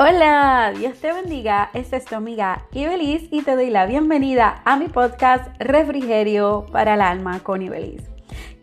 Hola, Dios te bendiga. Esta es tu amiga Ibelis y te doy la bienvenida a mi podcast Refrigerio para el Alma con Ibelis.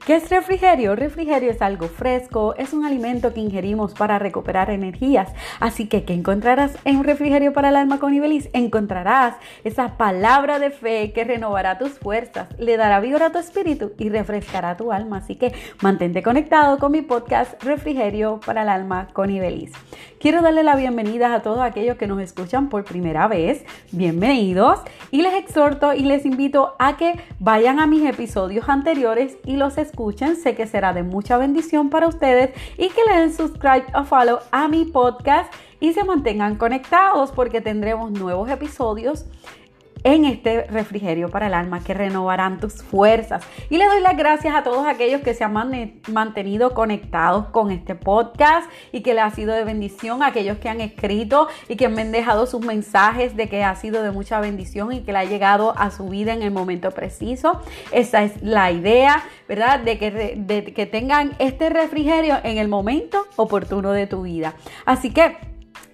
¿Qué es refrigerio? Refrigerio es algo fresco, es un alimento que ingerimos para recuperar energías. Así que, ¿qué encontrarás en un refrigerio para el alma con Ibelis? Encontrarás esa palabra de fe que renovará tus fuerzas, le dará vigor a tu espíritu y refrescará tu alma. Así que mantente conectado con mi podcast Refrigerio para el alma con Ibelis. Quiero darle la bienvenida a todos aquellos que nos escuchan por primera vez. Bienvenidos. Y les exhorto y les invito a que vayan a mis episodios anteriores y los escuchen escuchen, sé que será de mucha bendición para ustedes y que le den subscribe o follow a mi podcast y se mantengan conectados porque tendremos nuevos episodios en este refrigerio para el alma que renovarán tus fuerzas. Y le doy las gracias a todos aquellos que se han mantenido conectados con este podcast y que le ha sido de bendición, aquellos que han escrito y que me han dejado sus mensajes de que ha sido de mucha bendición y que le ha llegado a su vida en el momento preciso. Esa es la idea, ¿verdad? De que, de que tengan este refrigerio en el momento oportuno de tu vida. Así que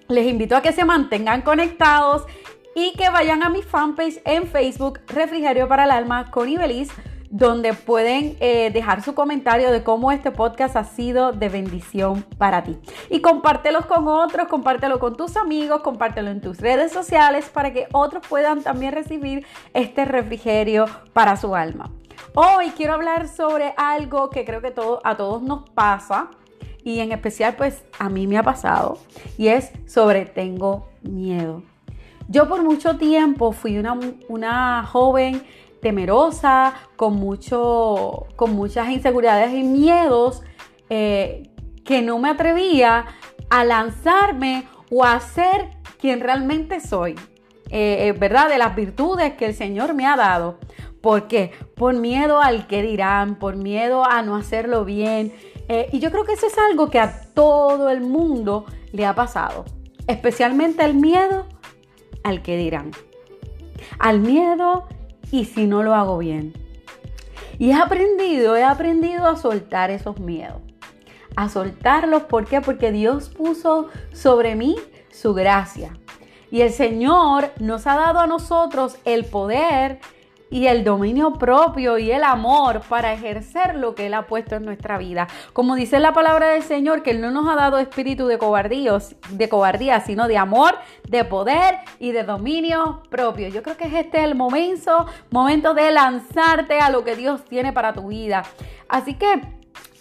les invito a que se mantengan conectados y que vayan a mi fanpage en Facebook, Refrigerio para el Alma con Ibeliz, donde pueden eh, dejar su comentario de cómo este podcast ha sido de bendición para ti. Y compártelos con otros, compártelo con tus amigos, compártelo en tus redes sociales para que otros puedan también recibir este refrigerio para su alma. Hoy quiero hablar sobre algo que creo que todo, a todos nos pasa y en especial pues a mí me ha pasado y es sobre tengo miedo. Yo por mucho tiempo fui una, joven temerosa, con, mucho, con muchas inseguridades y miedos, eh, que no me atrevía a lanzarme o a ser quien realmente soy, eh, eh, ¿verdad? De las virtudes que el Señor me ha dado. ¿Por qué? Por miedo al que dirán, por miedo a no hacerlo bien. y yo creo que eso es algo que a todo el mundo le ha pasado, especialmente el miedo al que dirán, al miedo y si no lo hago bien. Y he aprendido, he aprendido a soltar esos miedos, a soltarlos, ¿por qué? Porque Dios puso sobre mí su gracia. Y el Señor nos ha dado a nosotros el poder y el dominio propio y el amor para ejercer lo que Él ha puesto en nuestra vida. Como dice la palabra del Señor, que Él no nos ha dado espíritu de cobardía, de cobardía, sino de amor, de poder y de dominio propio. Yo creo que es este el momento, momento de lanzarte a lo que Dios tiene para tu vida. Así que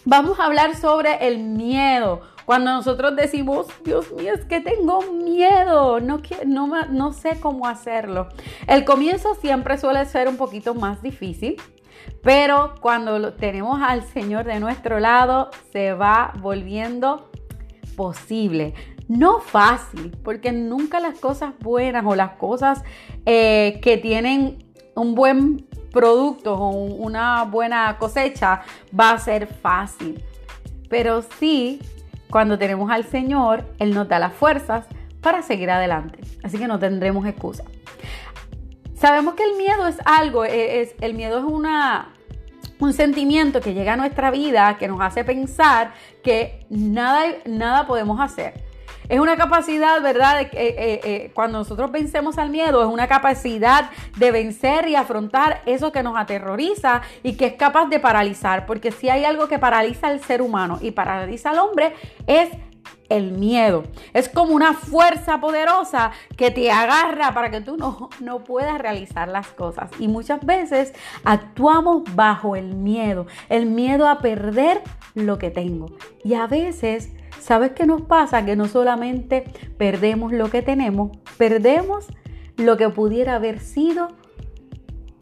vamos a hablar sobre el miedo. Cuando nosotros decimos, Dios mío, es que tengo miedo, no, no, no sé cómo hacerlo. El comienzo siempre suele ser un poquito más difícil, pero cuando tenemos al Señor de nuestro lado, se va volviendo posible. No fácil, porque nunca las cosas buenas o las cosas eh, que tienen un buen producto o una buena cosecha va a ser fácil. Pero sí cuando tenemos al Señor, Él nos da las fuerzas para seguir adelante. Así que no tendremos excusa. Sabemos que el miedo es algo, e, es, el miedo es una, un sentimiento que llega a nuestra vida, que nos hace pensar que nada, nada podemos hacer es una capacidad, ¿verdad? De, eh, eh, cuando nosotros vencemos al miedo, es una capacidad de vencer y afrontar eso que nos aterroriza y que es capaz de paralizar. Porque si hay algo que paraliza al ser humano y paraliza al hombre, es el miedo. Es como una fuerza poderosa que te agarra para que tú no, no, puedas realizar las cosas. Y muchas veces actuamos bajo el miedo, el miedo a perder lo que tengo. Y a veces ¿Sabes qué nos pasa? Que no solamente perdemos lo que tenemos, perdemos lo que pudiera haber sido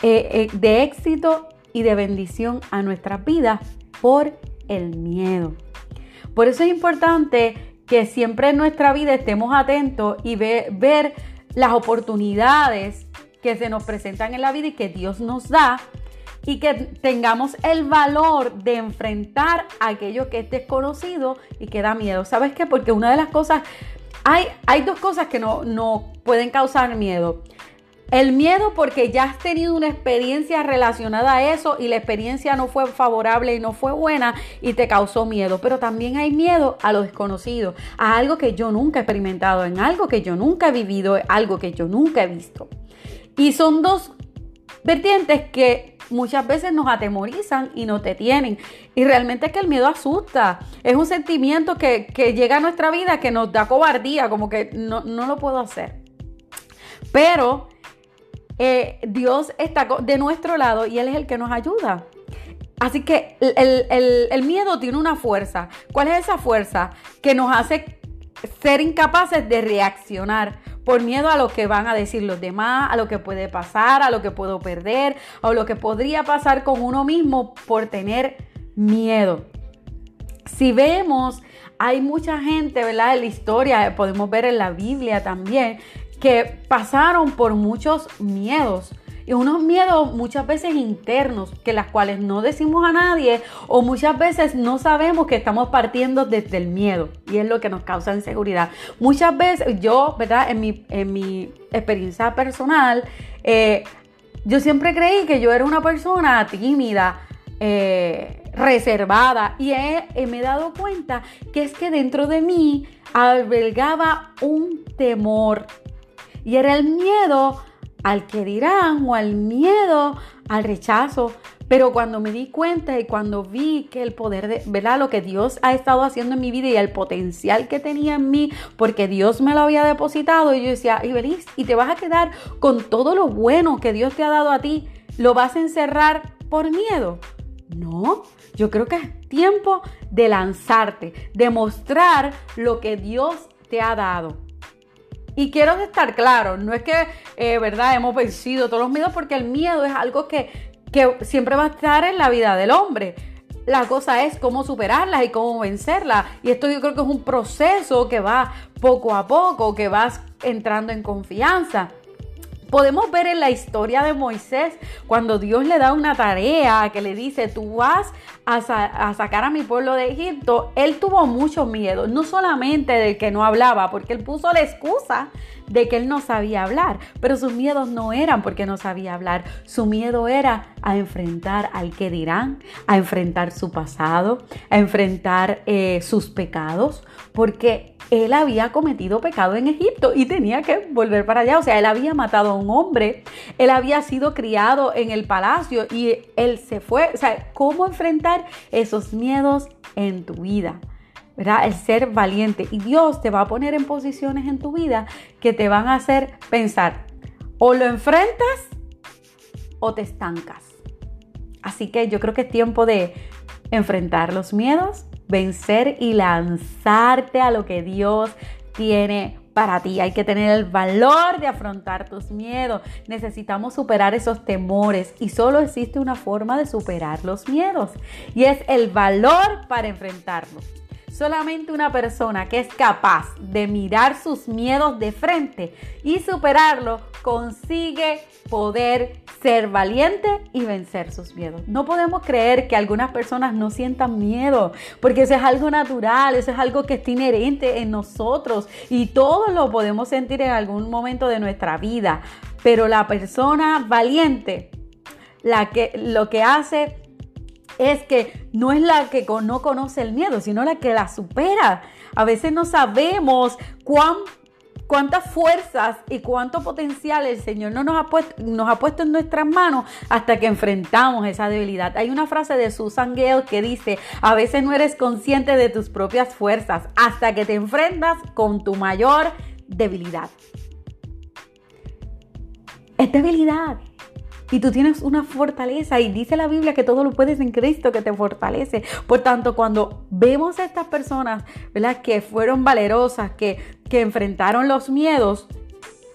eh, eh, de éxito y de bendición a nuestras vidas por el miedo. Por eso es importante que siempre en nuestra vida estemos atentos y ver las oportunidades que se nos presentan en la vida y que Dios nos da y que tengamos el valor de enfrentar aquello que es desconocido y que da miedo. ¿Sabes qué? Porque una de las cosas, hay, hay dos cosas que no, no pueden causar miedo. El miedo porque ya has tenido una experiencia relacionada a eso y la experiencia no fue favorable y no fue buena y te causó miedo. Pero también hay miedo a lo desconocido, a algo que yo nunca he experimentado, en algo que yo nunca he vivido, algo que yo nunca he visto. Y son dos vertientes que muchas veces nos atemorizan y nos detienen. Y realmente es que el miedo asusta. Es un sentimiento que, llega a nuestra vida que nos da cobardía, como que no, lo puedo hacer. Pero eh, Dios está de nuestro lado y Él es el que nos ayuda. Así que el, miedo tiene una fuerza. ¿Cuál es esa fuerza? Que nos hace ser incapaces de reaccionar por miedo a lo que van a decir los demás, a lo que puede pasar, a lo que puedo perder, o lo que podría pasar con uno mismo por tener miedo. Si vemos, hay mucha gente, ¿verdad? En la historia, podemos ver en la Biblia también, que pasaron por muchos miedos y unos miedos muchas veces internos, que las cuales no decimos a nadie o muchas veces no sabemos que estamos partiendo desde el miedo y es lo que nos causa inseguridad. Muchas veces yo, ¿verdad? En mi, en mi experiencia personal, eh, yo siempre creí que yo era una persona tímida, eh, reservada y me he dado cuenta que es que dentro de mí albergaba un temor y era el miedo al que dirán o al miedo, al rechazo. Pero cuando me di cuenta y cuando vi que el poder de, ¿verdad? Lo que Dios ha estado haciendo en mi vida y el potencial que tenía en mí, porque Dios me lo había depositado, y yo decía, Ibelis, y te vas a quedar con todo lo bueno que Dios te ha dado a ti, ¿lo vas a encerrar por miedo? No, yo creo que es tiempo de lanzarte, de mostrar lo que Dios te ha dado. Y quiero estar claro, no es que, eh, ¿verdad? Hemos vencido todos los miedos porque el miedo es algo que, que siempre va a estar en la vida del hombre. La cosa es cómo superarlas y cómo vencerlas. Y esto yo creo que es un proceso que va poco a poco, que vas entrando en confianza. Podemos ver en la historia de Moisés cuando Dios le da una tarea que le dice, tú vas a, sacar a mi pueblo de Egipto, él tuvo mucho miedo, no solamente de que no hablaba, porque él puso la excusa de que él no sabía hablar, pero sus miedos no eran porque no sabía hablar, su miedo era a enfrentar al que dirán, a enfrentar su pasado, a enfrentar eh, sus pecados, porque él había cometido pecado en Egipto y tenía que volver para allá. O sea, él había matado a un hombre, él había sido criado en el palacio y él se fue. O sea, ¿cómo enfrentar esos miedos en tu vida? ¿verdad? El ser valiente. Y Dios te va a poner en posiciones en tu vida que te van a hacer pensar, o lo enfrentas o te estancas. Así que yo creo que es tiempo de enfrentar los miedos, vencer y lanzarte a lo que Dios tiene para ti. Hay que tener el valor de afrontar tus miedos. Necesitamos superar esos temores y solo existe una forma de superar los miedos y es el valor para enfrentarlos. Solamente una persona que es capaz de mirar sus miedos de frente y superarlo consigue poder ser valiente y vencer sus miedos. No podemos creer que algunas personas no sientan miedo, porque eso es algo natural, eso es algo que está inherente en nosotros y todos lo podemos sentir en algún momento de nuestra vida. Pero la persona valiente, la que lo que hace es que no es la que no conoce el miedo, sino la que la supera. A veces no sabemos cuán cuántas fuerzas y cuánto potencial el Señor no nos ha, puesto, nos ha puesto en nuestras manos hasta que enfrentamos esa debilidad. Hay una frase de Susan Gale que dice, a veces no eres consciente de tus propias fuerzas hasta que te enfrentas con tu mayor debilidad. Es debilidad. Y tú tienes una fortaleza y dice la Biblia que todo lo puedes en Cristo que te fortalece. Por tanto, cuando vemos a estas personas, ¿verdad? Que fueron valerosas, que, que enfrentaron los miedos,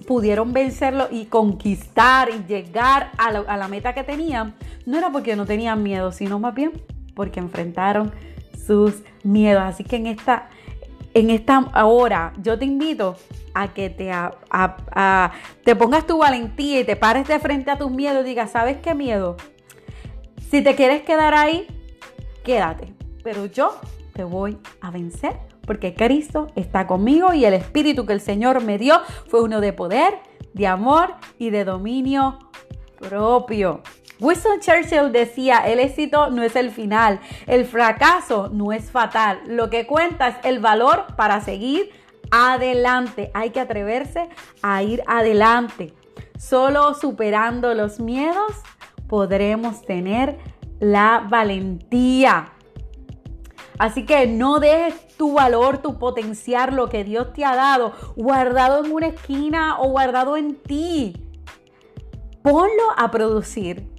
pudieron vencerlo y conquistar y llegar a la, a la meta que tenían, no era porque no tenían miedo, sino más bien porque enfrentaron sus miedos. Así que en esta, en esta hora yo te invito a que te, te pongas tu valentía y te pares de frente a tus miedos y digas, ¿sabes qué miedo? Si te quieres quedar ahí, quédate. Pero yo te voy a vencer porque Cristo está conmigo y el Espíritu que el Señor me dio fue uno de poder, de amor y de dominio propio. Winston Churchill decía, el éxito no es el final, el fracaso no es fatal, lo que cuenta es el valor para seguir adelante. Hay que atreverse a ir adelante. Solo superando los miedos podremos tener la valentía. Así que no dejes tu valor, tu potencial, lo que Dios te ha dado, guardado en una esquina o guardado en ti. Ponlo a producir.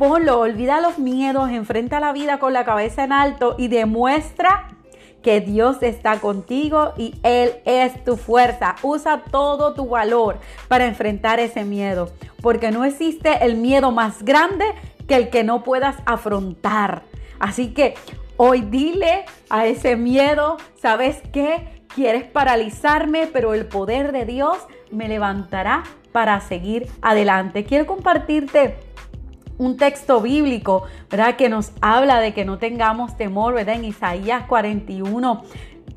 Ponlo, olvida los miedos, enfrenta la vida con la cabeza en alto y demuestra que Dios está contigo y Él es tu fuerza. Usa todo tu valor para enfrentar ese miedo, porque no existe el miedo más grande que el que no puedas afrontar. Así que hoy dile a ese miedo, ¿sabes qué? Quieres paralizarme, pero el poder de Dios me levantará para seguir adelante. Quiero compartirte un texto bíblico, ¿verdad? Que nos habla de que no tengamos temor, ¿verdad? En Isaías 41,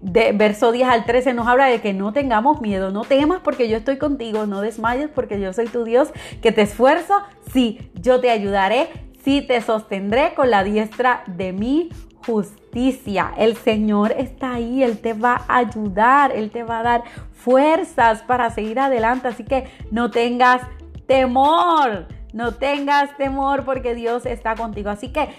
de verso 10 al 13 nos habla de que no tengamos miedo, no temas porque yo estoy contigo, no desmayes porque yo soy tu Dios, que te esfuerzo, sí, yo te ayudaré, sí te sostendré con la diestra de mi justicia. El Señor está ahí, Él te va a ayudar, Él te va a dar fuerzas para seguir adelante, así que no tengas temor. No tengas temor porque Dios está contigo. Así que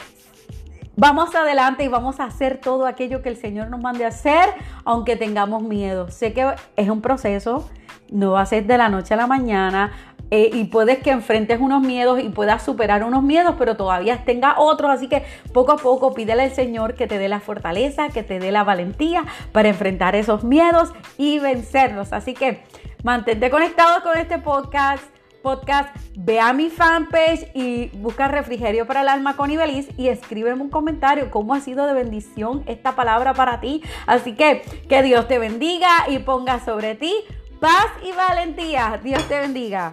vamos adelante y vamos a hacer todo aquello que el Señor nos mande a hacer, aunque tengamos miedo. Sé que es un proceso, no va a ser de la noche a la mañana. Eh, y puedes que enfrentes unos miedos y puedas superar unos miedos, pero todavía tenga otros. Así que poco a poco pídele al Señor que te dé la fortaleza, que te dé la valentía para enfrentar esos miedos y vencerlos. Así que mantente conectado con este podcast podcast, ve a mi fanpage y busca refrigerio para el alma con Ibeliz y escríbeme un comentario cómo ha sido de bendición esta palabra para ti. Así que que Dios te bendiga y ponga sobre ti paz y valentía. Dios te bendiga.